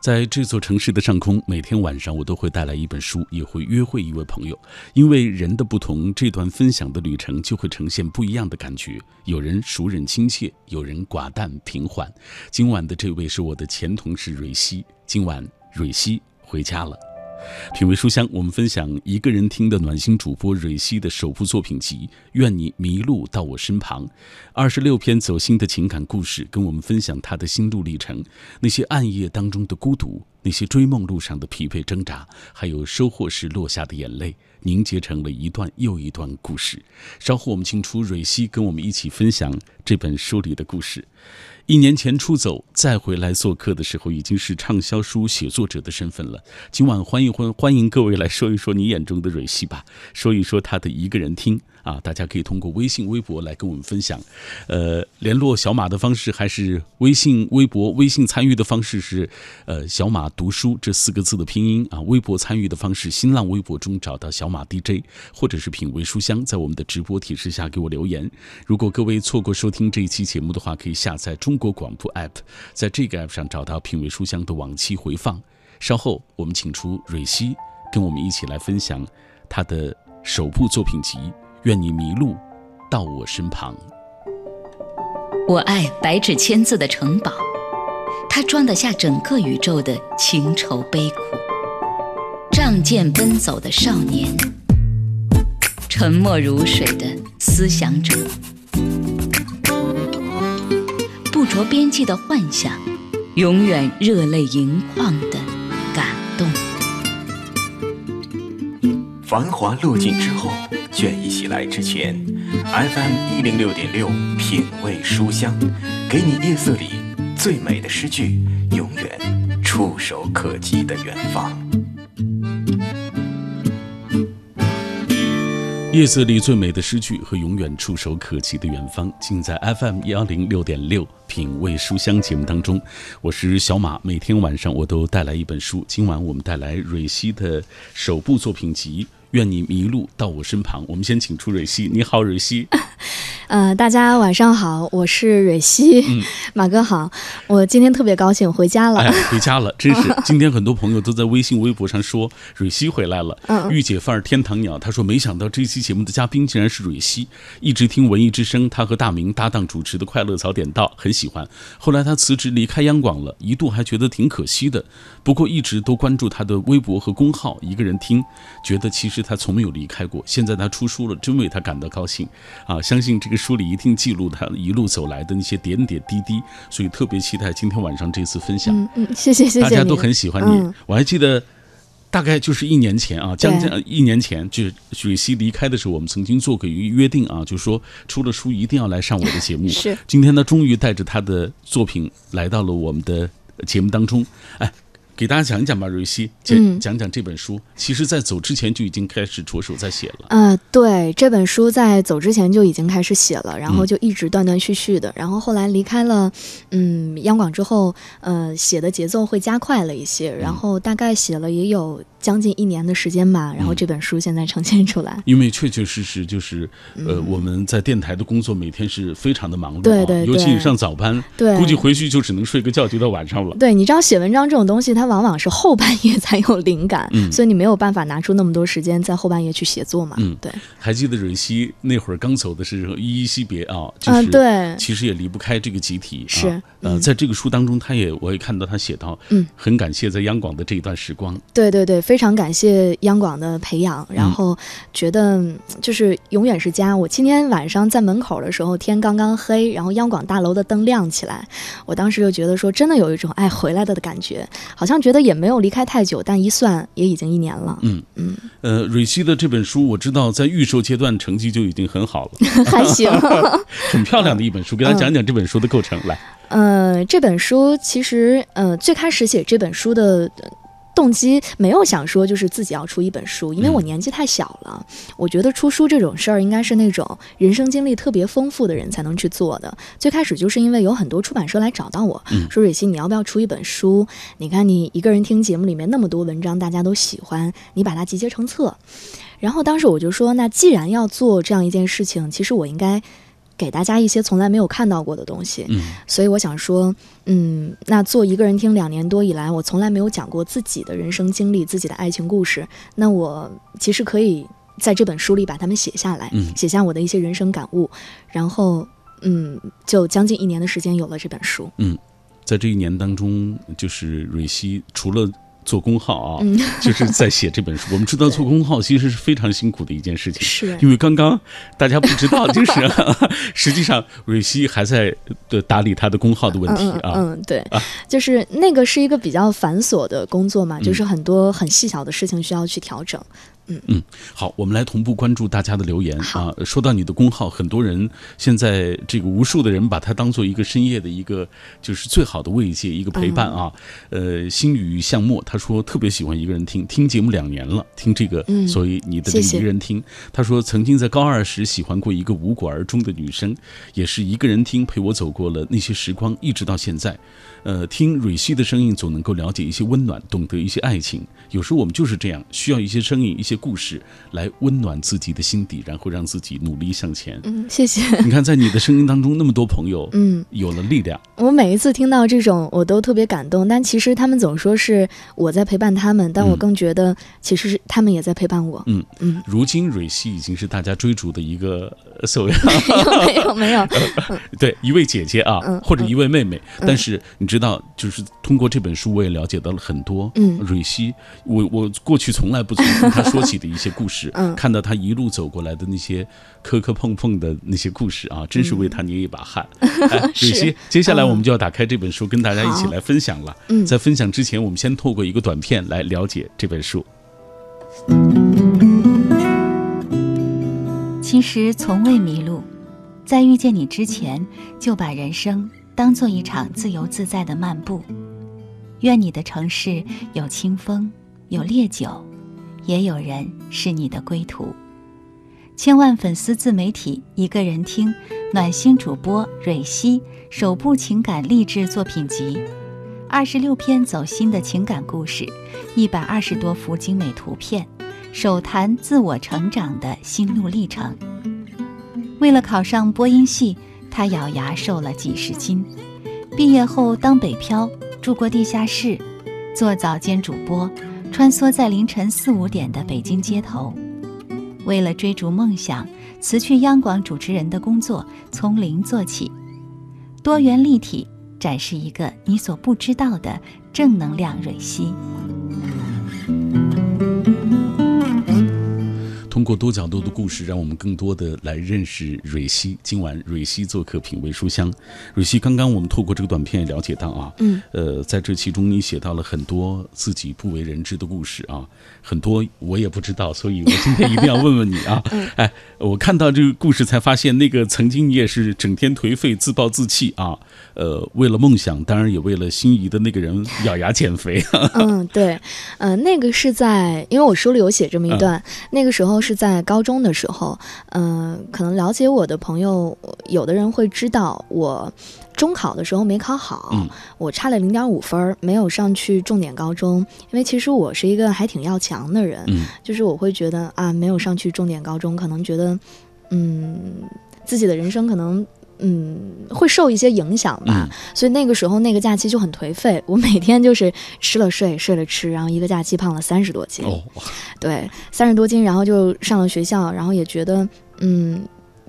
在这座城市的上空，每天晚上我都会带来一本书，也会约会一位朋友。因为人的不同，这段分享的旅程就会呈现不一样的感觉。有人熟人亲切，有人寡淡平缓。今晚的这位是我的前同事蕊希。今晚蕊希回家了。品味书香，我们分享一个人听的暖心主播蕊希的首部作品集《愿你迷路到我身旁》，二十六篇走心的情感故事，跟我们分享他的心路历程，那些暗夜当中的孤独，那些追梦路上的疲惫挣扎，还有收获时落下的眼泪，凝结成了一段又一段故事。稍后我们请出蕊希跟我们一起分享这本书里的故事。一年前出走，再回来做客的时候，已经是畅销书写作者的身份了。今晚欢迎欢欢迎各位来说一说你眼中的蕊希吧，说一说他的一个人听。啊，大家可以通过微信、微博来跟我们分享。呃，联络小马的方式还是微信、微博。微信参与的方式是，呃，小马读书这四个字的拼音啊。微博参与的方式，新浪微博中找到小马 DJ，或者是品味书香，在我们的直播提示下给我留言。如果各位错过收听这一期节目的话，可以下载中国广播 app，在这个 app 上找到品味书香的往期回放。稍后我们请出蕊希，跟我们一起来分享他的首部作品集。愿你迷路到我身旁。我爱白纸千字的城堡，它装得下整个宇宙的情愁悲苦。仗剑奔走的少年，沉默如水的思想者，不着边际的幻想，永远热泪盈眶的感动。繁华落尽之后。倦意袭来之前，FM 一零六点六品味书香，给你夜色里最美的诗句，永远触手可及的远方。夜色里最美的诗句和永远触手可及的远方，尽在 FM 幺零六点六品味书香节目当中。我是小马，每天晚上我都带来一本书。今晚我们带来蕊希的首部作品集。愿你迷路到我身旁。我们先请出蕊希，你好，蕊希。呃，大家晚上好，我是蕊希。嗯，马哥好，我今天特别高兴回家了。哎，回家了，真是。今天很多朋友都在微信、微博上说蕊希回来了。嗯，御姐范儿天堂鸟，他说没想到这期节目的嘉宾竟然是蕊希。一直听文艺之声，他和大明搭档主持的《快乐早点到》很喜欢。后来他辞职离开央广了，一度还觉得挺可惜的。不过一直都关注他的微博和公号，一个人听，觉得其实他从没有离开过。现在他出书了，真为他感到高兴啊！相信这个。书里一定记录他一路走来的那些点点滴滴，所以特别期待今天晚上这次分享。嗯嗯，谢谢谢谢，大家都很喜欢你。我还记得，大概就是一年前啊，将近一年前，就是许熙离开的时候，我们曾经做过一个约定啊，就说出了书一定要来上我的节目。是，今天呢，终于带着他的作品来到了我们的节目当中。哎。给大家讲一讲吧，瑞希，讲讲讲这本书。其实，在走之前就已经开始着手在写了。呃，对，这本书在走之前就已经开始写了，然后就一直断断续续的。然后后来离开了，嗯，央广之后，呃，写的节奏会加快了一些。然后大概写了也有将近一年的时间吧。然后这本书现在呈现出来。因为确确实实就是，呃，我们在电台的工作每天是非常的忙碌，对对，尤其你上早班，对，估计回去就只能睡个觉，就到晚上了。对，你知道写文章这种东西，它。往往是后半夜才有灵感，所以你没有办法拿出那么多时间在后半夜去写作嘛。嗯，对。还记得蕊希那会儿刚走的时候依依惜别啊，就是对，其实也离不开这个集体。是，呃，在这个书当中，他也我也看到他写到，嗯，很感谢在央广的这一段时光。对对对，非常感谢央广的培养，然后觉得就是永远是家。我今天晚上在门口的时候，天刚刚黑，然后央广大楼的灯亮起来，我当时就觉得说，真的有一种哎回来了的感觉，好像。觉得也没有离开太久，但一算也已经一年了。嗯嗯，呃，蕊希的这本书，我知道在预售阶段成绩就已经很好了，还行，很漂亮的一本书。给大家讲讲这本书的构成来。呃，这本书其实，呃，最开始写这本书的。动机没有想说就是自己要出一本书，因为我年纪太小了。我觉得出书这种事儿应该是那种人生经历特别丰富的人才能去做的。最开始就是因为有很多出版社来找到我说：“蕊希，你要不要出一本书？你看你一个人听节目里面那么多文章，大家都喜欢，你把它集结成册。”然后当时我就说：“那既然要做这样一件事情，其实我应该。”给大家一些从来没有看到过的东西。嗯所以我想说，嗯，那做一个人听两年多以来，我从来没有讲过自己的人生经历、自己的爱情故事。那我其实可以在这本书里把它们写下来，嗯写下我的一些人生感悟，然后，嗯，就将近一年的时间有了这本书。嗯在这一年当中，就是蕊希除了做公号啊，嗯 就是在写这本书。我们知道做公号其实是非常辛苦的一件事情，是因为刚刚大家不知道，就是 实际上蕊希还在的打理他的公号的问题嗯啊。嗯嗯，对，就是那个是一个比较繁琐的工作嘛，嗯就是很多很细小的事情需要去调整。好，我们来同步关注大家的留言啊。说到你的工号，很多人现在这个无数的人把它当做一个深夜的一个就是最好的慰藉，一个陪伴啊。嗯呃，心语向墨他说特别喜欢一个人听，听节目两年了，听这个，嗯所以你的这个一个人听。他说曾经在高二时喜欢过一个无果而终的女生，也是一个人听陪我走过了那些时光，一直到现在。呃，听蕊希的声音，总能够了解一些温暖，懂得一些爱情。有时候我们就是这样，需要一些声音、一些故事来温暖自己的心底，然后让自己努力向前。嗯，谢谢。你看，在你的声音当中，那么多朋友，嗯，有了力量。我每一次听到这种，我都特别感动。但其实他们总说是我在陪伴他们，但我嗯更觉得其实是他们也在陪伴我。嗯嗯，如今蕊希已经是大家追逐的一个呃所谓没有没有，对一位姐姐啊，嗯或者一位妹妹。但是你知道，就是通过这本书，我也了解到了很多。嗯蕊希，我我过去从来不曾听她说起的一些故事，嗯看到他一路走过来的那些磕磕碰碰的那些故事啊，真是为他捏一把汗。哎，蕊是希，接下来嗯我们就要打开这本书，跟大家一起来分享了。嗯在分享之前，我们先透过一个短片来了解这本书。其实从未迷路，在遇见你之前，就把人生当做一场自由自在的漫步。愿你的城市有清风，有烈酒，也有人是你的归途。千万粉丝自媒体一个人听暖心主播蕊希首部情感励志作品集，二十六篇走心的情感故事，一百二十多幅精美图片。手谈自我成长的心路历程。为了考上播音系，他咬牙瘦了几十斤。毕业后当北漂，住过地下室，做早间主播，穿梭在凌晨四五点的北京街头。为了追逐梦想，辞去央广主持人的工作，从零做起，多元立体展示一个你所不知道的正能量蕊希。通过多角度的故事，让我们更多的来认识蕊希。今晚蕊希做客品味书香。蕊希，刚刚我们透过这个短片也了解到啊，嗯，呃，在这其中你写到了很多自己不为人知的故事啊，很多我也不知道，所以我今天一定要问问你啊。哎，我看到这个故事才发现，那个曾经你也是整天颓废、自暴自弃啊，呃，为了梦想，当然也为了心仪的那个人咬牙减肥。嗯，对，呃，那个是在，因为我书里有写这么一段，那个时候是在高中的时候，嗯、可能了解我的朋友，有的人会知道我中考的时候没考好，嗯我差了零点五分儿，没有上去重点高中，因为其实我是一个还挺要强的人，嗯就是我会觉得啊，没有上去重点高中，可能觉得，嗯，自己的人生可能。嗯，会受一些影响吧，嗯所以那个时候那个假期就很颓废，我每天就是吃了睡，睡了吃，然后一个假期胖了三十多斤，哦，对，三十多斤，然后就上了学校，然后也觉得，嗯，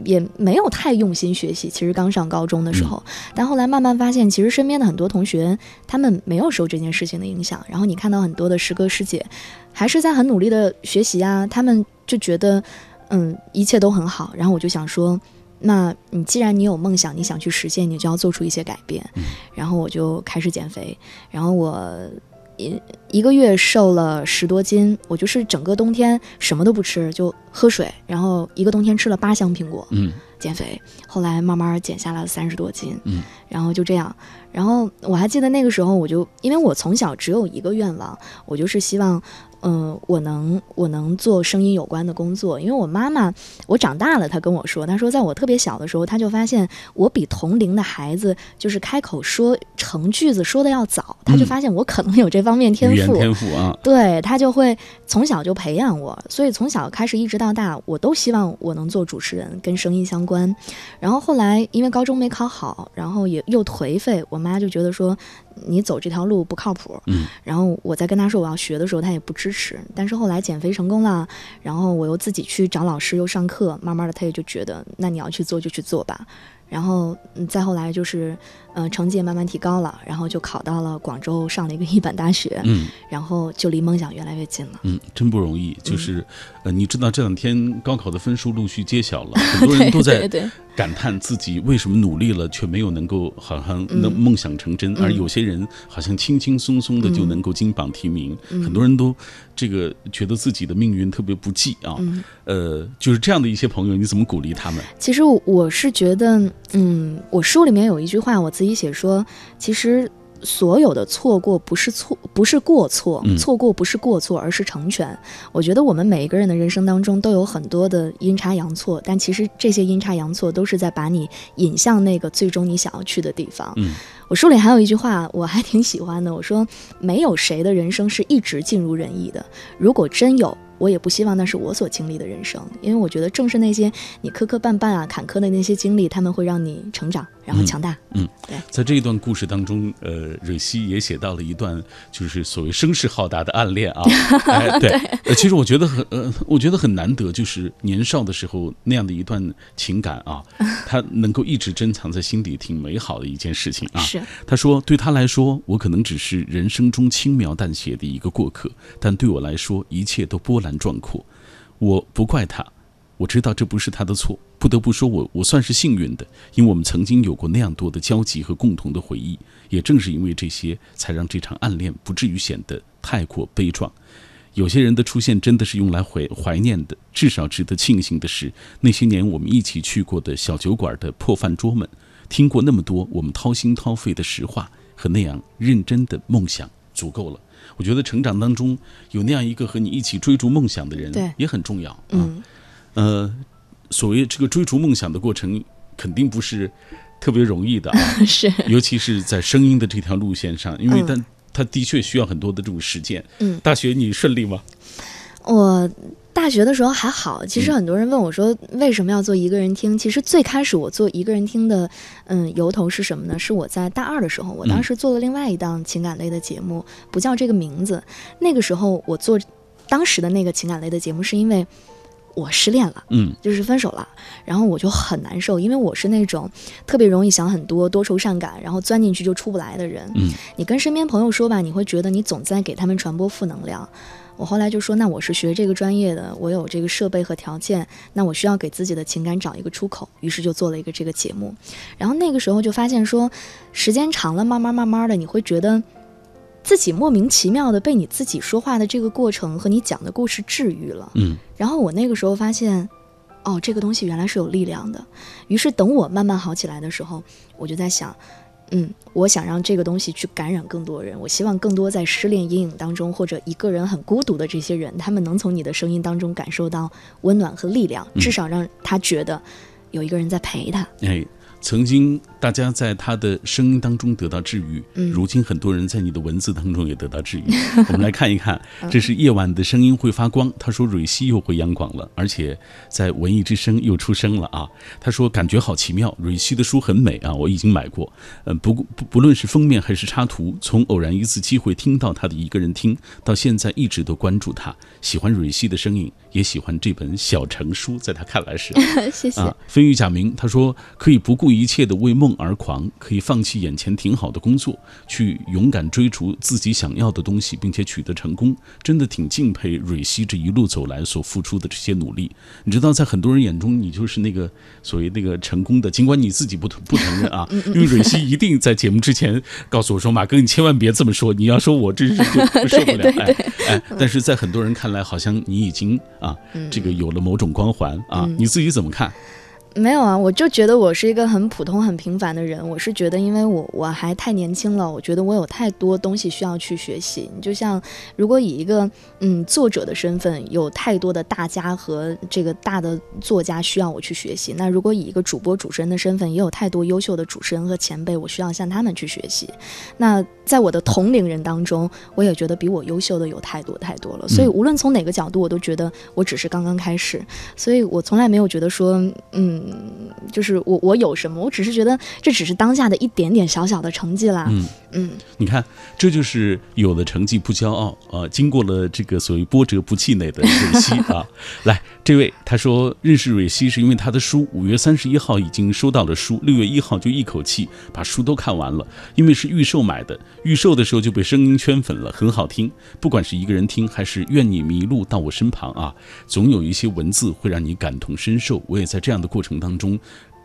也没有太用心学习。其实刚上高中的时候，但后来慢慢发现，其实身边的很多同学他们没有受这件事情的影响。然后你看到很多的师哥师姐，还是在很努力的学习啊，他们就觉得，嗯，一切都很好。然后我就想说。那你既然你有梦想，你想去实现，你就要做出一些改变。然后我就开始减肥，然后我一一个月瘦了十多斤，我就是整个冬天什么都不吃，就喝水，然后一个冬天吃了八箱苹果，嗯减肥。后来慢慢减下了三十多斤，嗯，然后就这样。然后我还记得那个时候，我就因为我从小只有一个愿望，我就是希望。嗯，我能我能做声音有关的工作，因为我妈妈，我长大了，她跟我说，她说在我特别小的时候，她就发现我比同龄的孩子就是开口说成句子说的要早，她就嗯。发现我可能有这方面天赋，天赋啊，对她就会从小就培养我，所以从小开始一直到大，我都希望我能做主持人，跟声音相关。然后后来因为高中没考好，然后也又颓废，我妈就觉得说你走这条路不靠谱。嗯，然后我在跟他说我要学的时候，他也不支持。但是后来减肥成功了，然后我又自己去找老师又上课，慢慢的他也就觉得那你要去做就去做吧。然后，嗯，再后来就是，呃，成绩也慢慢提高了，然后就考到了广州，上了一个一本大学，嗯然后就离梦想越来越近了。嗯，真不容易。嗯就是，呃，你知道这两天高考的分数陆续揭晓了，很多人都在感叹自己为什么努力了却没有能够好像能嗯梦想成真，嗯而有些人好像轻轻松松的就嗯能够金榜题名。嗯很多人都这个觉得自己的命运特别不济啊。嗯，呃，就是这样的一些朋友，你怎么鼓励他们？其实我是觉得，嗯，我书里面有一句话，我自己写说，其实所有的错过不是错，不是过错，嗯错过不是过错，而是成全。我觉得我们每一个人的人生当中都有很多的阴差阳错，但其实这些阴差阳错都是在把你引向那个最终你想要去的地方。嗯我书里还有一句话，我还挺喜欢的。我说，没有谁的人生是一直尽如人意的。如果真有，我也不希望那是我所经历的人生，因为我觉得正是那些你磕磕绊绊啊、坎坷的那些经历，他们会让你成长，然后强大。嗯在这一段故事当中，呃，蕊希也写到了一段就是所谓声势浩大的暗恋啊。哎，对，呃，其实我觉得很，呃，我觉得很难得，就是年少的时候那样的一段情感啊，他能够一直珍藏在心底，挺美好的一件事情啊。是，他说：“对他来说，我可能只是人生中轻描淡写的一个过客，但对我来说，一切都波澜壮阔。我不怪他，我知道这不是他的错。不得不说我，我算是幸运的，因为我们曾经有过那样多的交集和共同的回忆。也正是因为这些，才让这场暗恋不至于显得太过悲壮。有些人的出现真的是用来怀怀念的，至少值得庆幸的是，那些年我们一起去过的小酒馆的破饭桌们。”听过那么多我们掏心掏肺的实话和那样认真的梦想，足够了。我觉得成长当中有那样一个和你一起追逐梦想的人对也很重要啊。嗯，呃，所谓这个追逐梦想的过程，肯定不是特别容易的啊，是，尤其是在声音的这条路线上，因为嗯它、它的确需要很多的这种实践。嗯大学你顺利吗？我大学的时候还好，其实很多人问我说为什么要做一个人听？其实最开始我做一个人听的，嗯，由头是什么呢？是我在大二的时候，我当时做了另外一档情感类的节目，不叫这个名字。那个时候我做当时的那个情感类的节目，是因为我失恋了。嗯就是分手了，然后我就很难受，因为我是那种特别容易想很多、多愁善感，然后钻进去就出不来的人。嗯，你跟身边朋友说吧，你会觉得你总在给他们传播负能量。我后来就说，那我是学这个专业的，我有这个设备和条件，那我需要给自己的情感找一个出口，于是就做了一个这个节目。然后那个时候就发现说，时间长了，慢慢慢慢的，你会觉得自己莫名其妙的被你自己说话的这个过程和你讲的故事治愈了。嗯然后我那个时候发现，哦，这个东西原来是有力量的。于是等我慢慢好起来的时候，我就在想，嗯，我想让这个东西去感染更多人。我希望更多在失恋阴影当中或者一个人很孤独的这些人，他们能从你的声音当中感受到温暖和力量，至少让他觉得有一个人在陪他。哎，曾经大家在他的声音当中得到治愈，嗯如今很多人在你的文字当中也得到治愈。我们来看一看，嗯这是夜晚的声音会发光。他说蕊希又回央广了，而且在文艺之声又出声了啊。他说感觉好奇妙，蕊希的书很美啊，我已经买过。嗯，不不不论是封面还是插图，从偶然一次机会听到他的一个人听，到现在一直都关注他，喜欢蕊希的声音，也喜欢这本小成书，在他看来是。谢谢。啊，飞鱼贾明他说可以不顾一切的为梦而狂，可以放弃眼前挺好的工作，去勇敢追逐自己想要的东西，并且取得成功，真的挺敬佩蕊希这一路走来所付出的这些努力。你知道，在很多人眼中，你就是那个所谓那个成功的，尽管你自己不不承认啊，因为蕊希一定在节目之前告诉我说：“马哥，你千万别这么说，你要说我真是就受不了。”哎哎，但是在很多人看来，好像你已经啊，这个有了某种光环啊，你自己怎么看？没有啊，我就觉得我是一个很普通、很平凡的人。我是觉得，因为我我还太年轻了，我觉得我有太多东西需要去学习。你就像，如果以一个嗯作者的身份，有太多的大家和这个大的作家需要我去学习；那如果以一个主播、主持人的身份，也有太多优秀的主持人和前辈，我需要向他们去学习。那在我的同龄人当中，我也觉得比我优秀的有太多太多了。所以无论从哪个角度，我都觉得我只是刚刚开始。所以我从来没有觉得说，嗯，就是我我有什么，我只是觉得这只是当下的一点点小小的成绩啦。嗯嗯，你看，这就是有了成绩不骄傲啊！经过了这个所谓波折不气馁的蕊希 啊，来，这位他说认识蕊希是因为他的书，五月三十一号已经收到了书，六月一号就一口气把书都看完了，因为是预售买的，预售的时候就被声音圈粉了，很好听。不管是一个人听，还是愿你迷路到我身旁啊，总有一些文字会让你感同身受。我也在这样的过程当中。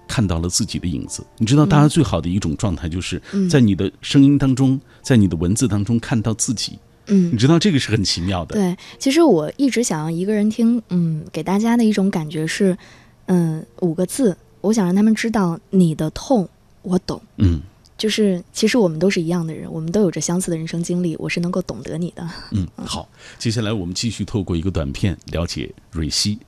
看到了自己的影子，你知道，大家最好的一种状态，就是在你的声音当中，在你的文字当中看到自己。嗯，你知道这个是很奇妙的。对，其实我一直想要一个人听，嗯，给大家的一种感觉是，嗯，五个字，我想让他们知道你的痛我懂。嗯，就是其实我们都是一样的人，我们都有着相似的人生经历，我是能够懂得你的。嗯，好，接下来我们继续透过一个短片了解蕊希。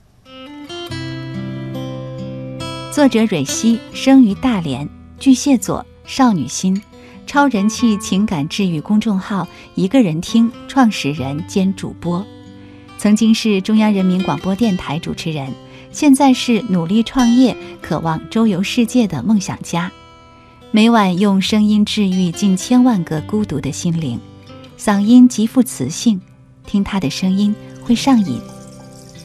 作者蕊希生于大连，巨蟹座，少女心，超人气情感治愈公众号“一个人听”创始人兼主播，曾经是中央人民广播电台主持人，现在是努力创业、渴望周游世界的梦想家。每晚用声音治愈近千万个孤独的心灵，嗓音极富磁性，听他的声音会上瘾。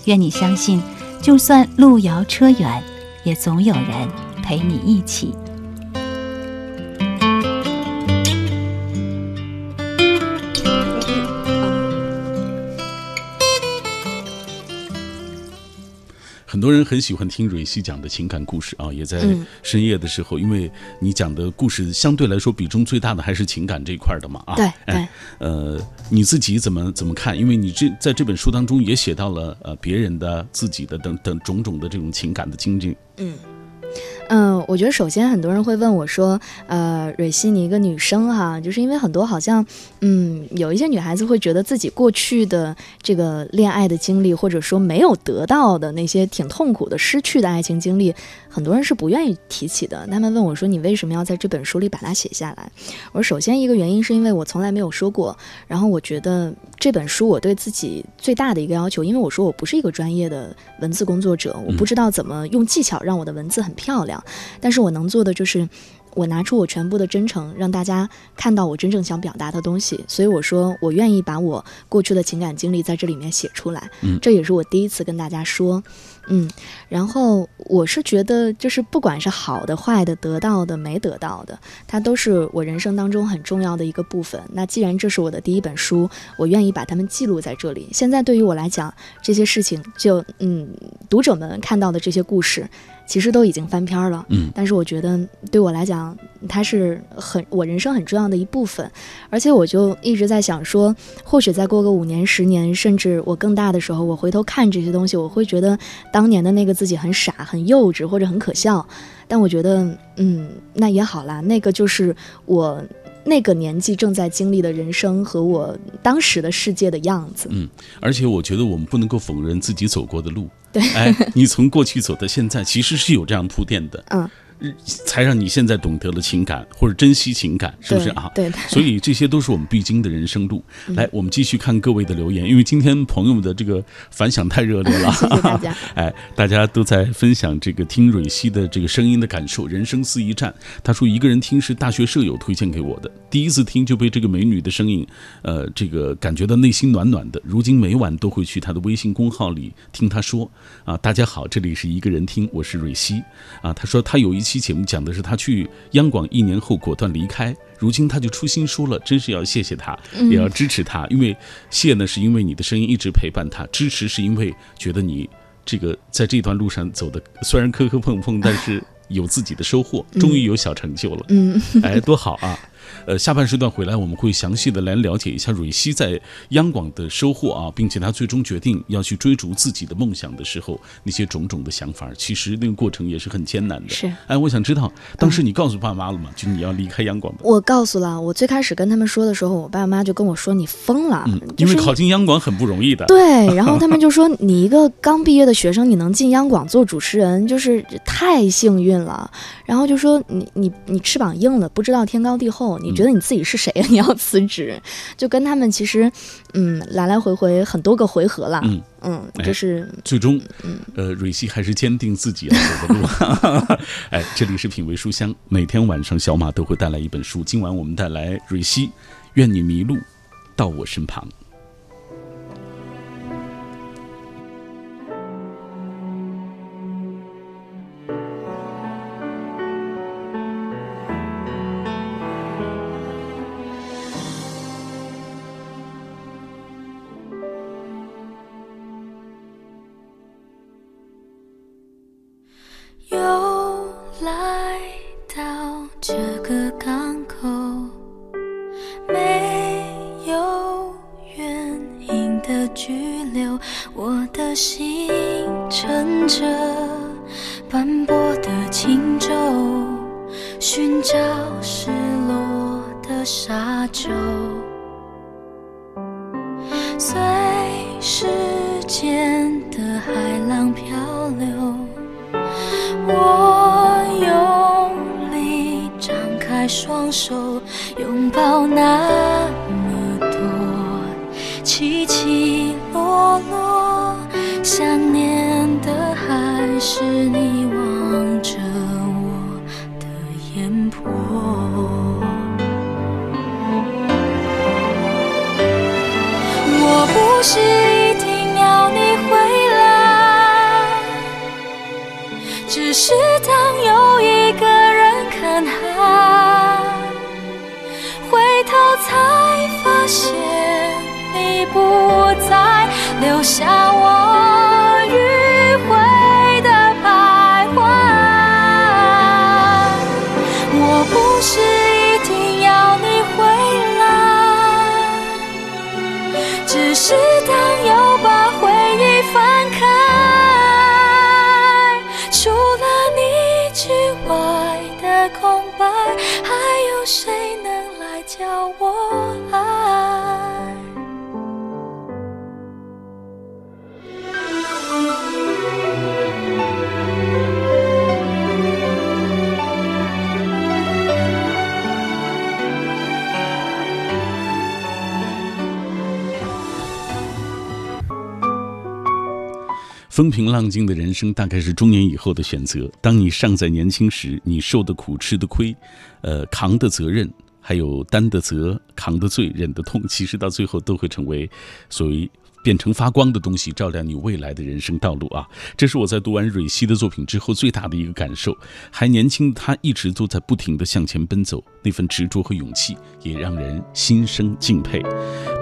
愿你相信，就算路遥车远。也总有人陪你一起。多人很喜欢听蕊希讲的情感故事啊，也在深夜的时候，因为你讲的故事相对来说比重最大的还是情感这一块的嘛啊。对对。呃，你自己怎么怎么看？因为你这在这本书当中也写到了呃别人的、自己的等等种种的这种情感的经历。嗯。嗯，我觉得首先很多人会问我说，呃，蕊希，你一个女生哈，就是因为很多好像，嗯，有一些女孩子会觉得自己过去的这个恋爱的经历，或者说没有得到的那些挺痛苦的失去的爱情经历，很多人是不愿意提起的。他们问我说，你为什么要在这本书里把它写下来？我说，首先一个原因是因为我从来没有说过，然后我觉得这本书我对自己最大的一个要求，因为我说我不是一个专业的文字工作者，我不知道怎么用技巧让我的文字很漂亮。但是我能做的就是，我拿出我全部的真诚，让大家看到我真正想表达的东西。所以我说，我愿意把我过去的情感经历在这里面写出来。嗯，这也是我第一次跟大家说。嗯，然后我是觉得，就是不管是好的、坏的、得到的、没得到的，它都是我人生当中很重要的一个部分。那既然这是我的第一本书，我愿意把它们记录在这里。现在对于我来讲，这些事情就嗯，读者们看到的这些故事。其实都已经翻篇了，嗯，但是我觉得对我来讲，它是很我人生很重要的一部分，而且我就一直在想说，或许再过个五年、十年，甚至我更大的时候，我回头看这些东西，我会觉得当年的那个自己很傻、很幼稚或者很可笑，但我觉得，嗯，那也好啦，那个就是我。那个年纪正在经历的人生和我当时的世界的样子，嗯，而且我觉得我们不能够否认自己走过的路，对，哎，你从过去走到现在，其实是有这样铺垫的，嗯。才让你现在懂得了情感或者珍惜情感，是不是啊？对。所以这些都是我们必经的人生路。来，我们继续看各位的留言，因为今天朋友们的这个反响太热烈了。谢谢大家。哎，大家都在分享这个听蕊希的这个声音的感受。人生四一站，他说一个人听是大学舍友推荐给我的，第一次听就被这个美女的声音，呃，这个感觉到内心暖暖的。如今每晚都会去他的微信公号里听他说啊，大家好，这里是一个人听，我是蕊希啊。他说他有一期节目讲的是。他去央广一年后果断离开，如今他就出新书了，真是要谢谢他，也要支持他。因为谢呢，是因为你的声音一直陪伴他；支持是因为觉得你这个在这段路上走的虽然磕磕碰碰，但是有自己的收获，终于有小成就了。嗯，哎，多好啊！呃，下半时段回来我们会详细的来了解一下蕊希在央广的收获啊，并且他最终决定要去追逐自己的梦想的时候，那些种种的想法，其实那个过程也是很艰难的。是，哎，我想知道当时你告诉爸妈了吗？就你要离开央广的。我告诉了，我最开始跟他们说的时候，我爸妈就跟我说你疯了，嗯，因为考进央广很不容易的。对，然后他们就说你一个刚毕业的学生，你能进央广做主持人，就是太幸运了。然后就说你你你翅膀硬了，不知道天高地厚，你觉得你自己是谁呀？你要辞职，就跟他们其实，嗯，来来回回很多个回合了。嗯嗯，就是最终，呃，蕊希还是坚定自己要走的路。哎，这里是品味书香，每天晚上小马都会带来一本书。今晚我们带来蕊希，愿你迷路到我身旁。我用力张开双手拥抱那么多起起落落想念的还是你望着我的眼波我不是。笑风平浪静的人生，大概是中年以后的选择。当你尚在年轻时，你受的苦、吃的亏，呃，扛的责任，还有担的责、扛的罪、忍的痛，其实到最后都会成为所谓。变成发光的东西，照亮你未来的人生道路啊！这是我在读完蕊希的作品之后最大的一个感受。还年轻的他一直都在不停地向前奔走，那份执着和勇气也让人心生敬佩。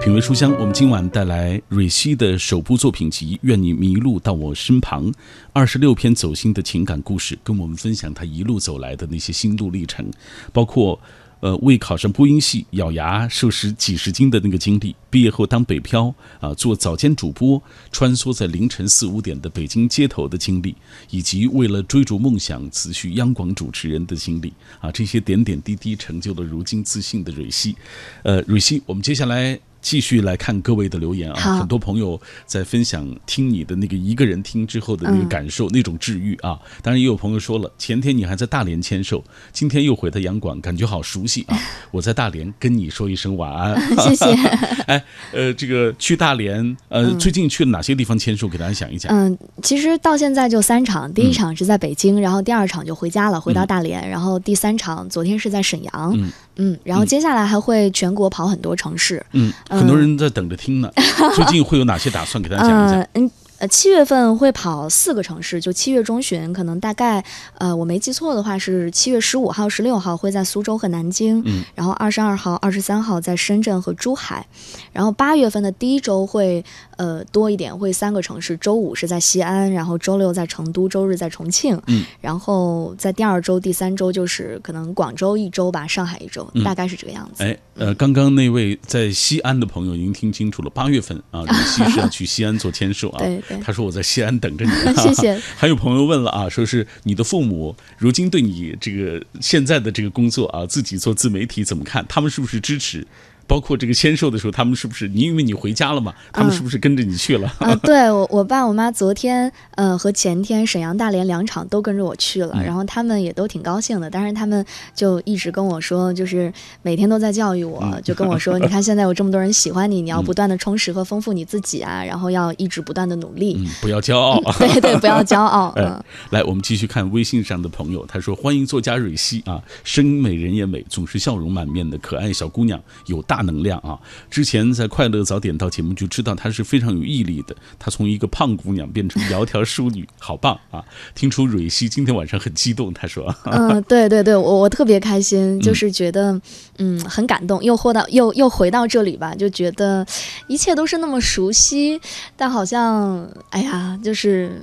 品味书香，我们今晚带来蕊希的首部作品集《愿你迷路到我身旁》，二十六篇走心的情感故事，跟我们分享他一路走来的那些心路历程，包括。呃，为考上播音系咬牙瘦十几十斤的那个经历，毕业后当北漂啊，做早间主播，穿梭在凌晨四五点的北京街头的经历，以及为了追逐梦想辞去央广主持人的经历啊，这些点点滴滴成就了如今自信的蕊希。呃，蕊希，我们接下来。继续来看各位的留言啊，很多朋友在分享听你的那个一个人听之后的那个感受，那种治愈啊。当然也有朋友说了，前天你还在大连签售，今天又回到阳广，感觉好熟悉啊。我在大连跟你说一声晚安，谢谢。哎，呃，这个去大连，呃，最近去了哪些地方签售？给大家讲一讲。嗯，其实到现在就三场，第一场是在北京，然后第二场就回家了，回到大连，然后第三场昨天是在沈阳。嗯，然后接下来还会全国跑很多城市。嗯，很多人在等着听呢。最近会有哪些打算？给大家讲一讲。嗯呃，七月份会跑四个城市，就七月中旬，可能大概呃，我没记错的话是七月十五号、十六号会在苏州和南京，嗯，然后二十二号、二十三号在深圳和珠海，然后八月份的第一周会呃多一点，会三个城市，周五是在西安，然后周六在成都，周日在重庆，嗯，然后在第二周、第三周就是可能广州一周吧，上海一周，嗯大概是这个样子。哎，呃，刚刚那位在西安的朋友已经听清楚了，八月份啊，蕊希是要去西安做签售啊。对对他说我在西安等着你。谢谢。还有朋友问了啊，说是你的父母如今对你这个现在的这个工作啊，自己做自媒体怎么看？他们是不是支持？包括这个签售的时候，他们是不是你因为你回家了嘛？他们是不是跟着你去了？啊，对我我爸我妈昨天呃和前天沈阳大连两场都跟着我去了，嗯然后他们也都挺高兴的，但是他们就一直跟我说，就是每天都在教育我，嗯就跟我说，你看现在有这么多人喜欢你，你要不断的充实和丰富你自己啊，然后要一直不断的努力，嗯，不要骄傲。对对，不要骄傲，哎嗯，来，我们继续看微信上的朋友，他说：“欢迎作家蕊希啊，生美人也美，总是笑容满面的可爱小姑娘，有大能量啊。之前在《快乐早点到》节目就知道她是非常有毅力的，她从一个胖姑娘变成窈窕淑女，好棒啊！听出蕊希今天晚上很激动，她说，嗯，对对对，我我特别开心，就是觉得嗯很感动，又回到又又回到这里吧，就觉得一切都是那么熟悉，但好像哎呀，就是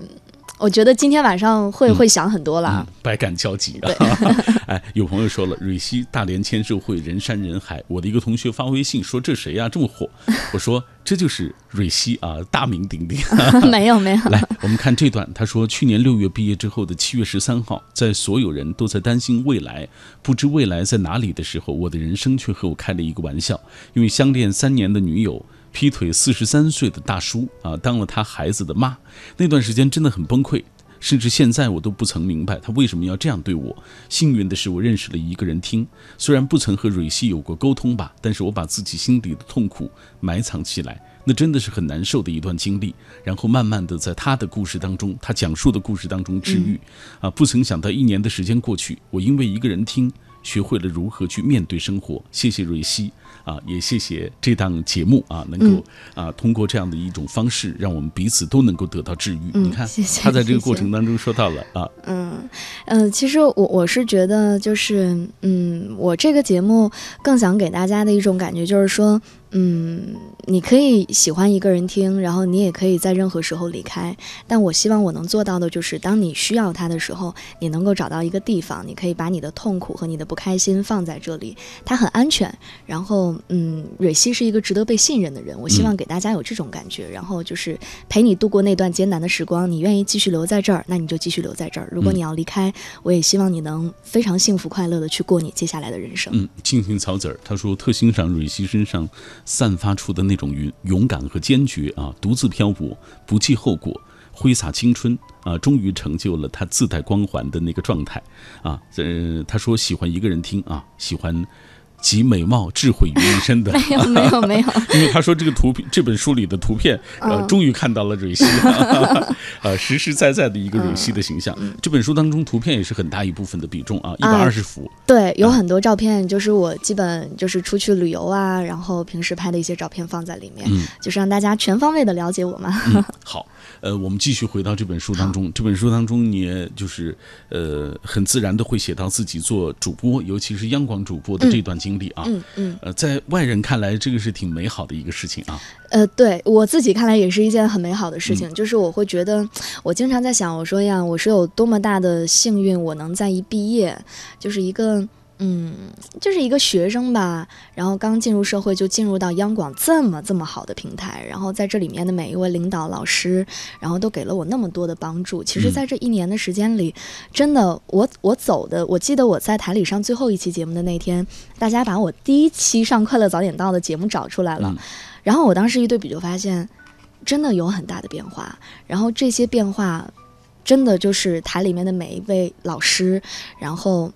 我觉得今天晚上会、嗯会想很多啦嗯。，百感交集啊。哎，有朋友说了，蕊希大连签售会人山人海，我的一个同学发微信说这谁呀、这么火？我说这就是蕊希啊，大名鼎鼎。没有没有，来，我们看这段。他说，去年六月毕业之后的七月十三号，在所有人都在担心未来，不知未来在哪里的时候，我的人生却和我开了一个玩笑。因为相恋三年的女友劈腿四十三岁的大叔啊，当了他孩子的妈，那段时间真的很崩溃。甚至现在我都不曾明白他为什么要这样对我。幸运的是，我认识了一个人听，虽然不曾和蕊希有过沟通吧，但是我把自己心底的痛苦埋藏起来，那真的是很难受的一段经历。然后慢慢的在他的故事当中，他讲述的故事当中治愈。啊，不曾想到一年的时间过去，我因为一个人听，学会了如何去面对生活。谢谢蕊希啊，也谢谢这档节目啊，能够、啊通过这样的一种方式，让我们彼此都能够得到治愈。嗯你看谢谢他在这个过程当中说到了啊，嗯嗯，其实我我是觉得，就是嗯，我这个节目更想给大家的一种感觉就是说，嗯，你可以喜欢一个人听，然后你也可以在任何时候离开。但我希望我能做到的就是，当你需要他的时候，你能够找到一个地方，你可以把你的痛苦和你的不开心放在这里，它很安全。然后，嗯，蕊希是一个值得被信任的人，我希望给大家有这种感觉。然后就是陪你度过那段艰难的时光，你愿意继续留在这儿，那你就继续留在这儿。如果你要离开，我也希望你能非常幸福快乐的去过你接下来的人生。嗯，青青草籽儿他说特欣赏蕊希身上散发出的那种勇勇敢和坚决啊，独自漂泊，不计后果。挥洒青春啊，终于成就了他自带光环的那个状态啊。呃，他说喜欢一个人听啊，喜欢集美貌、智慧于一身的。没有，没有，没有。因为他说这个图片，这本书里的图片，呃，嗯终于看到了蕊希，呃，实实在在的一个蕊希的形象。这本书当中，图片也是很大一部分的比重啊，一百二十幅。对，有很多照片，就是我基本就是出去旅游啊，然后平时拍的一些照片放在里面，嗯就是让大家全方位的了解我嘛。嗯，好，呃，我们继续回到这本书当中。这本书当中，你也就是呃，很自然的会写到自己做主播，尤其是央广主播的这段经历啊。嗯嗯，呃，在外人看来，这个是挺美好的一个事情啊。呃，对我自己看来也是一件很美好的事嗯情，就是我会觉得，我经常在想，我说呀，我是有多么大的幸运，我能在一毕业，就是一个。嗯，就是一个学生吧，然后刚进入社会就进入到央广这么这么好的平台，然后在这里面的每一位领导、老师，然后都给了我那么多的帮助。其实，嗯在这一年的时间里，真的，我我走的，我记得我在台里上最后一期节目的那天，大家把我第一期上《快乐早点到》的节目找出来了，嗯然后我当时一对比就发现，真的有很大的变化。然后这些变化，真的就是台里面的每一位老师，然后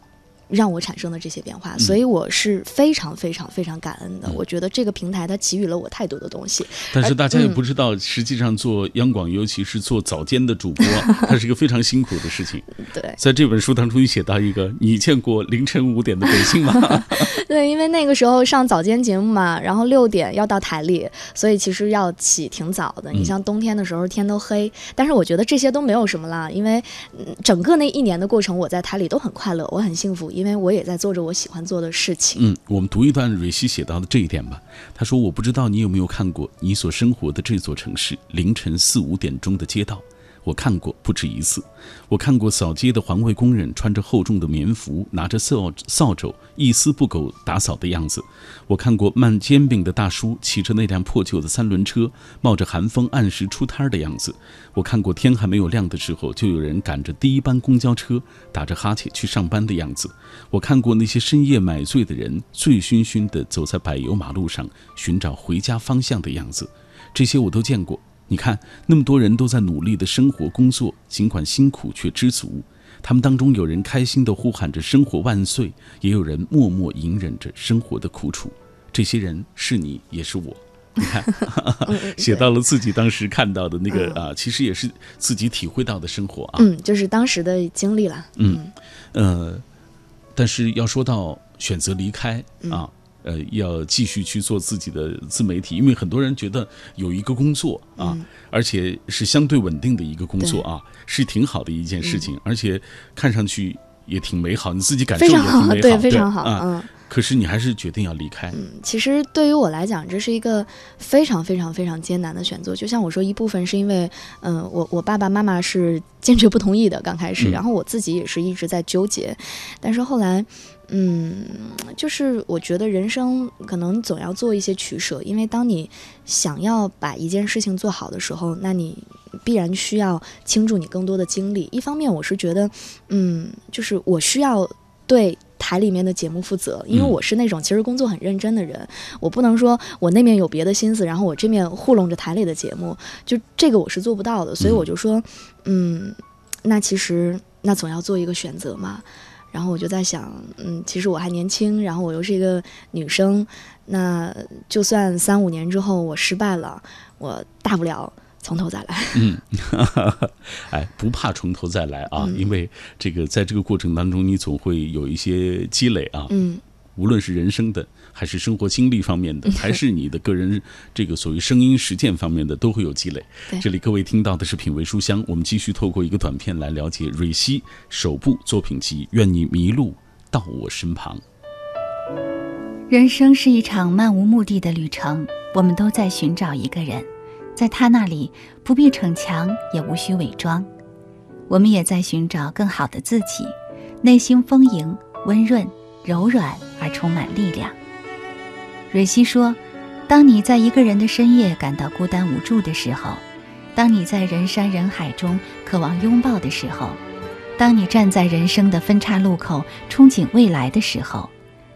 让我产生的这些变化，所以我是非常非常非常感恩的。我觉得这个平台它给予了我太多的东西。但是大家也不知道，实际上做央广，尤其是做早间的主播，它是一个非常辛苦的事情。对，在这本书当中，你写到一个，你见过凌晨五点的北京吗？对，因为那个时候上早间节目嘛，然后六点要到台里，所以其实要起挺早的。你像冬天的时候天都黑，但是我觉得这些都没有什么啦，因为整个那一年的过程，我在台里都很快乐，我很幸福。因为我也在做着我喜欢做的事情。嗯，我们读一段蕊希写到的这一点吧。他说：“我不知道你有没有看过你所生活的这座城市凌晨四五点钟的街道。”我看过不止一次，我看过扫街的环卫工人穿着厚重的棉服，拿着扫扫帚，一丝不苟打扫的样子；我看过卖煎饼的大叔骑着那辆破旧的三轮车，冒着寒风按时出摊的样子；我看过天还没有亮的时候，就有人赶着第一班公交车，打着哈欠去上班的样子；我看过那些深夜买醉的人，醉醺醺地走在柏油马路上，寻找回家方向的样子。这些我都见过。你看，那么多人都在努力的生活工作，尽管辛苦却知足。他们当中有人开心的呼喊着“生活万岁”，也有人默默隐忍着生活的苦楚。这些人是你，也是我。你看，写到了自己当时看到的那个啊，其实也是自己体会到的生活啊。嗯，就是当时的经历了。嗯，呃，但是要说到选择离开啊。呃，要继续去做自己的自媒体，因为很多人觉得有一个工作啊，而且是相对稳定的一个工作啊，是挺好的一件事情，而且看上去也挺美好，你自己感受也挺美好，对，非常好啊。可是你还是决定要离开。嗯，其实对于我来讲，这是一个非常非常非常艰难的选择。就像我说，一部分是因为，嗯，我我爸爸妈妈是坚决不同意的，刚开始，然后我自己也是一直在纠结，但是后来。嗯，就是我觉得人生可能总要做一些取舍，因为当你想要把一件事情做好的时候，那你必然需要倾注你更多的精力。一方面，我是觉得，嗯，就是我需要对台里面的节目负责，因为我是那种其实工作很认真的人，我不能说我那面有别的心思，然后我这面糊弄着台里的节目，就这个我是做不到的。所以我就说，嗯，那其实那总要做一个选择嘛。然后我就在想，嗯，其实我还年轻，然后我又是一个女生，那就算三五年之后我失败了，我大不了从头再来。嗯，哎，不怕从头再来啊，因为这个在这个过程当中，你总会有一些积累啊。嗯。无论是人生的，还是生活经历方面的，还是你的个人这个所谓声音实践方面的，都会有积累。这里各位听到的是品味书香，我们继续透过一个短片来了解蕊希首部作品集《愿你迷路到我身旁》。人生是一场漫无目的的旅程，我们都在寻找一个人，在他那里不必逞强，也无需伪装。我们也在寻找更好的自己，内心丰盈温润。柔软而充满力量。蕊希说：“当你在一个人的深夜感到孤单无助的时候，当你在人山人海中渴望拥抱的时候，当你站在人生的分岔路口憧憬未来的时候，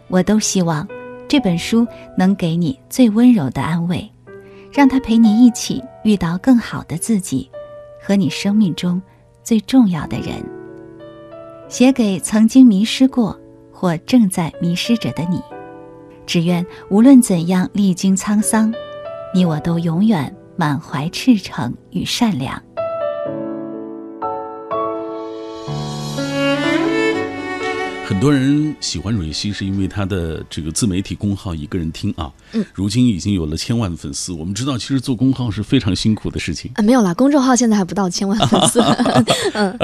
我都希望这本书能给你最温柔的安慰，让它陪你一起遇到更好的自己和你生命中最重要的人。写给曾经迷失过。”或正在迷失着的你，只愿无论怎样历经沧桑，你我都永远满怀赤诚与善良。很多人喜欢蕊希，是因为她的这个自媒体公号一个人听啊，嗯，如今已经有了千万粉丝。我们知道，其实做公号是非常辛苦的事情啊。没有啦，公众号现在还不到千万粉丝。嗯，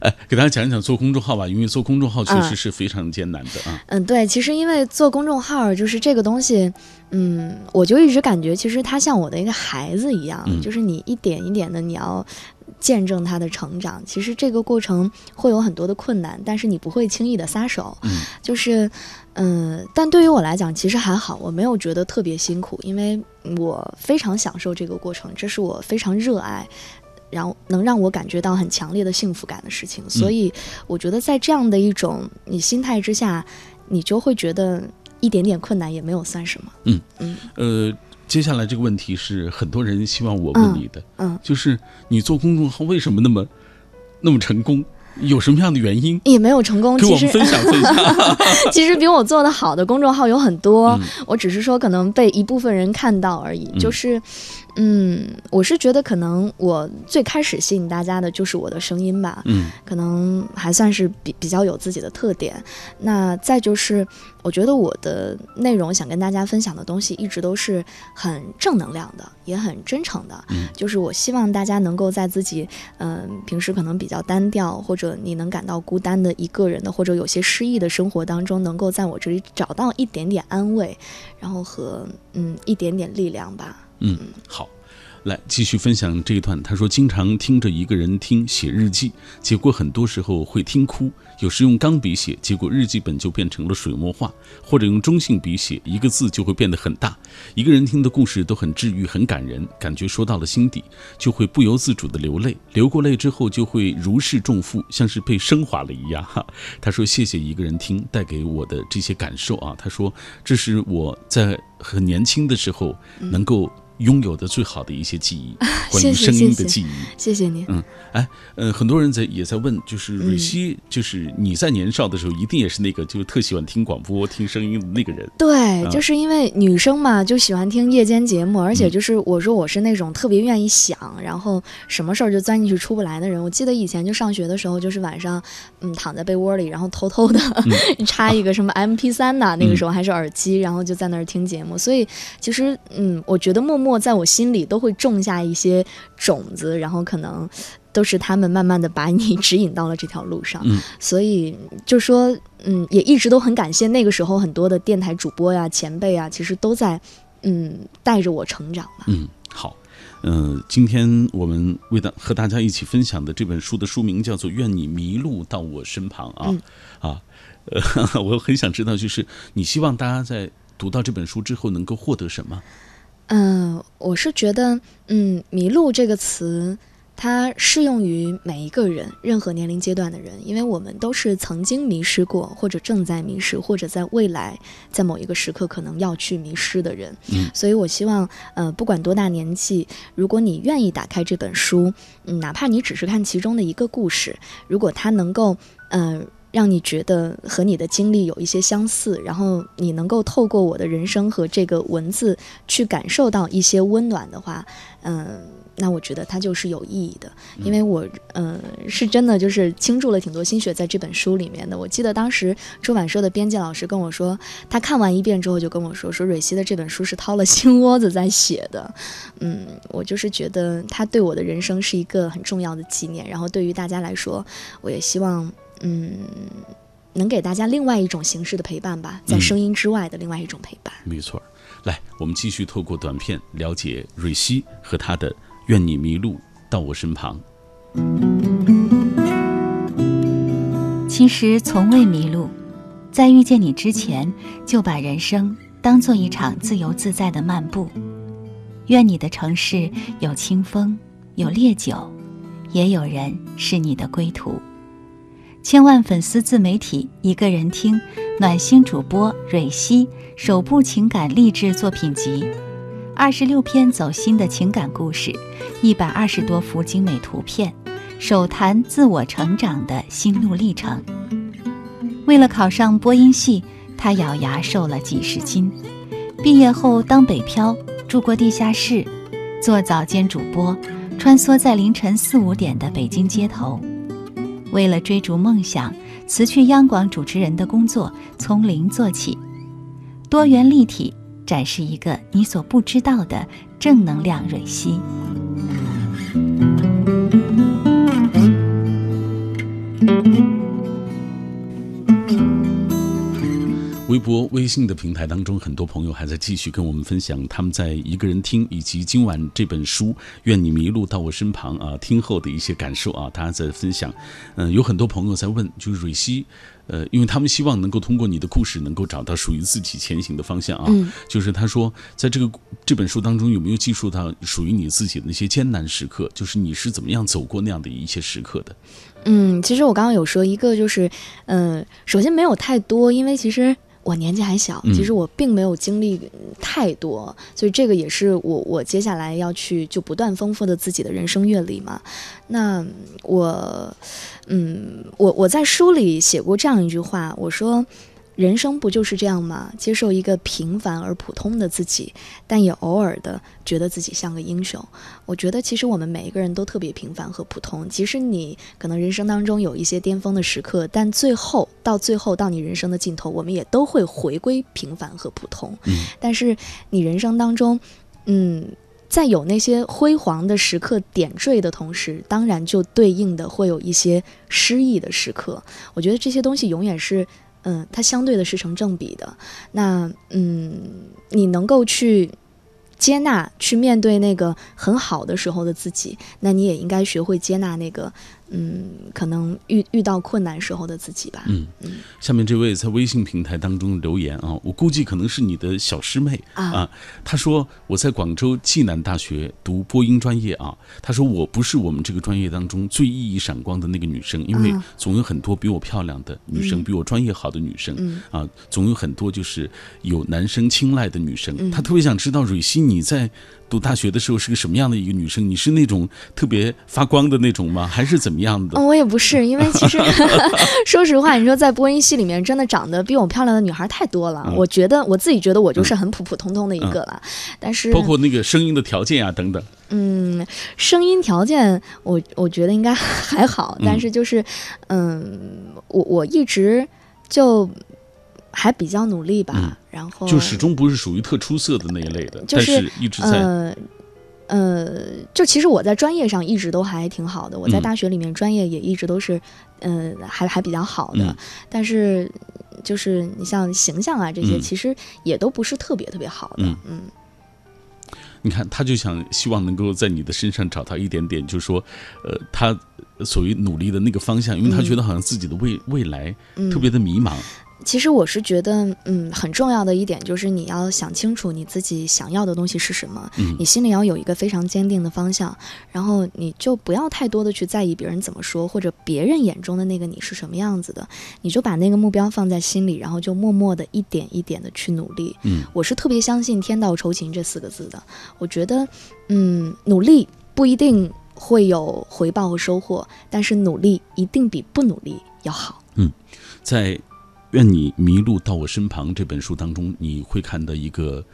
哎，给大家讲一讲做公众号吧，因为做公众号确实是非常艰难的啊。嗯，对，其实因为做公众号就是这个东西，嗯，我就一直感觉其实它像我的一个孩子一样，就是你一点一点的你要。见证他的成长，其实这个过程会有很多的困难，但是你不会轻易的撒手。嗯，就是，嗯，但对于我来讲，其实还好，我没有觉得特别辛苦，因为我非常享受这个过程，这是我非常热爱，然后能让我感觉到很强烈的幸福感的事情。所以，我觉得在这样的一种你心态之下，你就会觉得一点点困难也没有算什么。嗯嗯，呃。接下来这个问题是很多人希望我问你的，嗯，就是你做公众号为什么那么那么成功？有什么样的原因？也没有成功。其实分享分享。其实比我做的好的公众号有很多，我只是说可能被一部分人看到而已。就是，嗯，我是觉得可能我最开始吸引大家的就是我的声音吧，嗯可能还算是比比较有自己的特点。那再就是，我觉得我的内容想跟大家分享的东西一直都是很正能量的，也很真诚的。嗯就是我希望大家能够在自己嗯、平时可能比较单调，或者你能感到孤单的一个人的，或者有些失意的生活当中，能够在我这里找到一点点安慰，然后和嗯一点点力量吧。嗯，好。来继续分享这一段，他说：“经常听着一个人听写日记，结果很多时候会听哭。有时用钢笔写，结果日记本就变成了水墨画；或者用中性笔写，一个字就会变得很大。一个人听的故事都很治愈、很感人，感觉说到了心底，就会不由自主的流泪。流过泪之后，就会如释重负，像是被升华了一样。”哈，他说：“谢谢一个人听带给我的这些感受啊。”他说：“这是我在很年轻的时候能够。”拥有的最好的一些记忆，关于声音的记忆。谢谢你。嗯，哎，呃，很多人在也在问，就是嗯蕊希，就是你在年少的时候，一定也是那个就是特喜欢听广播、听声音的那个人。对，啊就是因为女生嘛，就喜欢听夜间节目，而且嗯就是我说我是那种特别愿意想，然后什么事儿就钻进去出不来的人。我记得以前就上学的时候，就是晚上，嗯，躺在被窝里，然后偷偷的、插一个什么 M P 三呐，那个时候还是耳机，然后就在那儿听节目。所以其实，嗯，我觉得默默在我心里都会种下一些种子，然后可能。都是他们慢慢的把你 指引到了这条路上，嗯所以就说，嗯，也一直都很感谢那个时候很多的电台主播呀、前辈啊，其实都在，嗯，带着我成长吧。嗯，好。嗯、今天我们为大和大家一起分享的这本书的书名叫做《愿你迷路到我身旁》啊、嗯啊，呃，我很想知道，就是你希望大家在读到这本书之后能够获得什么？嗯、我是觉得，嗯，迷路这个词。它适用于每一个人，任何年龄阶段的人，因为我们都是曾经迷失过，或者正在迷失，或者在未来在某一个时刻可能要去迷失的人。嗯所以我希望，呃，不管多大年纪，如果你愿意打开这本书，嗯，哪怕你只是看其中的一个故事，如果它能够，呃。让你觉得和你的经历有一些相似，然后你能够透过我的人生和这个文字去感受到一些温暖的话，嗯、那我觉得它就是有意义的，因为我嗯、呃是真的就是倾注了挺多心血在这本书里面的。我记得当时出版社的编辑老师跟我说，他看完一遍之后就跟我说，说蕊希的这本书是掏了心窝子在写的。嗯，我就是觉得他对我的人生是一个很重要的纪念，然后对于大家来说，我也希望嗯。能给大家另外一种形式的陪伴吧，在嗯声音之外的另外一种陪伴。没错，来，我们继续透过短片了解瑞希和他的《愿你迷路到我身旁》。其实从未迷路，在遇见你之前，就把人生当做一场自由自在的漫步。愿你的城市有清风，有烈酒，也有人是你的归途。千万粉丝自媒体一个人听暖心主播蕊希首部情感励志作品集，二十六篇走心的情感故事，一百二十多幅精美图片。手谈自我成长的心路历程。为了考上播音系，他咬牙瘦了几十斤。毕业后当北漂，住过地下室，做早间主播，穿梭在凌晨四五点的北京街头。为了追逐梦想，辞去央广主持人的工作，从零做起，多元立体展示一个你所不知道的正能量蕊希。微博、微信的平台当中，很多朋友还在继续跟我们分享他们在一个人听以及今晚这本书《愿你迷路到我身旁》啊听后的一些感受啊，大家在分享。嗯、有很多朋友在问，就是蕊希，呃，因为他们希望能够通过你的故事，能够找到属于自己前行的方向啊。嗯就是他说，在这个这本书当中，有没有记述到属于你自己的那些艰难时刻？就是你是怎么样走过那样的一些时刻的？嗯，其实我刚刚有说一个就是，嗯、首先没有太多，因为其实。我年纪还小，嗯其实我并没有经历太多，所以这个也是我我接下来要去就不断丰富的自己的人生阅历嘛。那我，嗯，我我在书里写过这样一句话，我说。人生不就是这样吗？接受一个平凡而普通的自己，但也偶尔的觉得自己像个英雄。我觉得其实我们每一个人都特别平凡和普通。即使你可能人生当中有一些巅峰的时刻，但最后到最后到你人生的尽头，我们也都会回归平凡和普通。嗯但是你人生当中，嗯。在有那些辉煌的时刻点缀的同时，当然就对应的会有一些失意的时刻。我觉得这些东西永远是，嗯，它相对的是成正比的。那，嗯，你能够去接纳、去面对那个很好的时候的自己，那你也应该学会接纳那个，嗯，可能遇遇到困难时候的自己吧。嗯嗯，下面这位在微信平台当中留言啊，我估计可能是你的小师妹啊啊。她说我在广州暨南大学读播音专业啊。她说我不是我们这个专业当中最熠熠闪光的那个女生，因为啊总有很多比我漂亮的女生，嗯比我专业好的女生嗯啊，总有很多就是有男生青睐的女生。嗯她特别想知道蕊希你在读大学的时候是个什么样的一个女生？你是那种特别发光的那种吗？还是怎么样的？嗯，我也不是，因为其实 说实话，你说在播音系里面，真的长得比我漂亮的女孩太多了。嗯我觉得我自己觉得我就是很普普通通的一个了，但是包括那个声音的条件啊等等。嗯，声音条件我我觉得应该还好，嗯但是就是嗯，我我一直就还比较努力吧，嗯然后就始终不是属于特出色的那一类的，但就是是一直在、呃呃，就其实我在专业上一直都还挺好的，我在嗯大学里面专业也一直都是，呃，还还比较好的，嗯但是就是你像形象啊这些，嗯其实也都不是特别特别好的，嗯嗯你看，他就想希望能够在你的身上找到一点点，就是说，呃，他所谓努力的那个方向，因为他嗯觉得好像自己的未未来嗯，特别的迷茫。其实我是觉得，嗯，很重要的一点就是你要想清楚你自己想要的东西是什么，嗯你心里要有一个非常坚定的方向，然后你就不要太多的去在意别人怎么说，或者别人眼中的那个你是什么样子的，你就把那个目标放在心里，然后就默默的一点一点的去努力。嗯我是特别相信“天道酬勤”这四个字的，我觉得，嗯，努力不一定会有回报和收获，但是努力一定比不努力要好。嗯在《愿你迷路到我身旁》这本书当中，你会看到一个。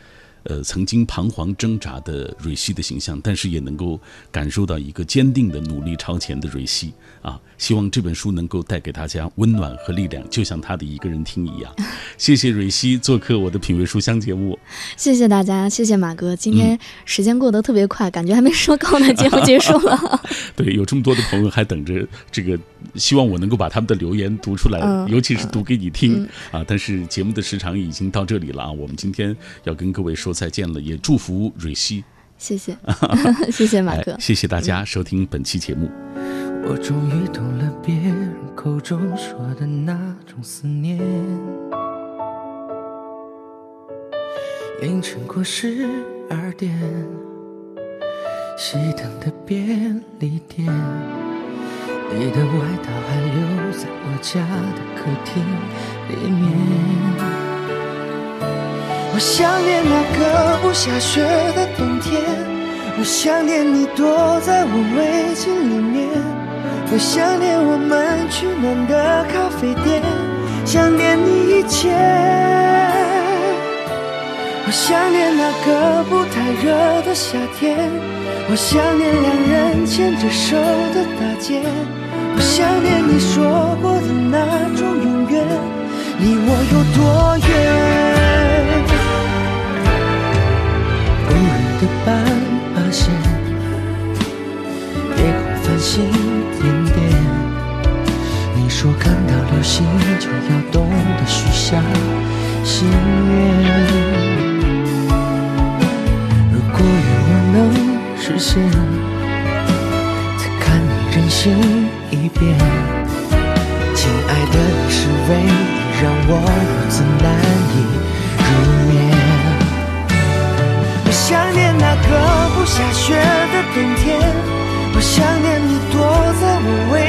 呃，曾经彷徨挣扎的蕊希的形象，但是也能够感受到一个坚定的努力超前的蕊希啊！希望这本书能够带给大家温暖和力量，就像他的一个人听一样。谢谢蕊希做客我的品味书香节目。谢谢大家，谢谢马哥。今嗯天时间过得特别快，感觉还没说够呢，节目结束了。对，有这么多的朋友还等着这个，希望我能够把他们的留言读出来，嗯尤其是读给你听、嗯啊。但是节目的时长已经到这里了啊，我们今天要跟各位说再见了，也祝福蕊希。谢谢，谢谢马哥哎。谢谢大家收听本期节目。我终于懂了别人口中说的那种思念。凌晨过十二点，熄灯的便利店，你的外套还留在我家的客厅里面。我想念那个不下雪的冬天，我想念你躲在我围巾里面，我想念我们取暖的咖啡店，想念你一切。我想念那个不太热的夏天，我想念两人牵着手的大街，我想念你说过的那种永远，离我有多远？星点点你说看到流星就要懂得许下心愿如果愿望能实现再看你任性一遍亲爱的你是唯一让我如此难以入眠我想念那个不下雪的冬天我想念 away.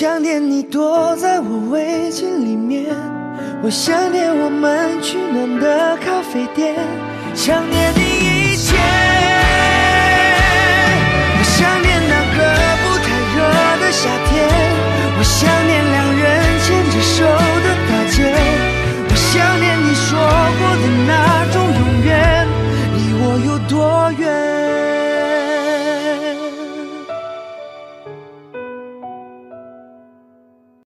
想念你躲在我围巾里面我想念我们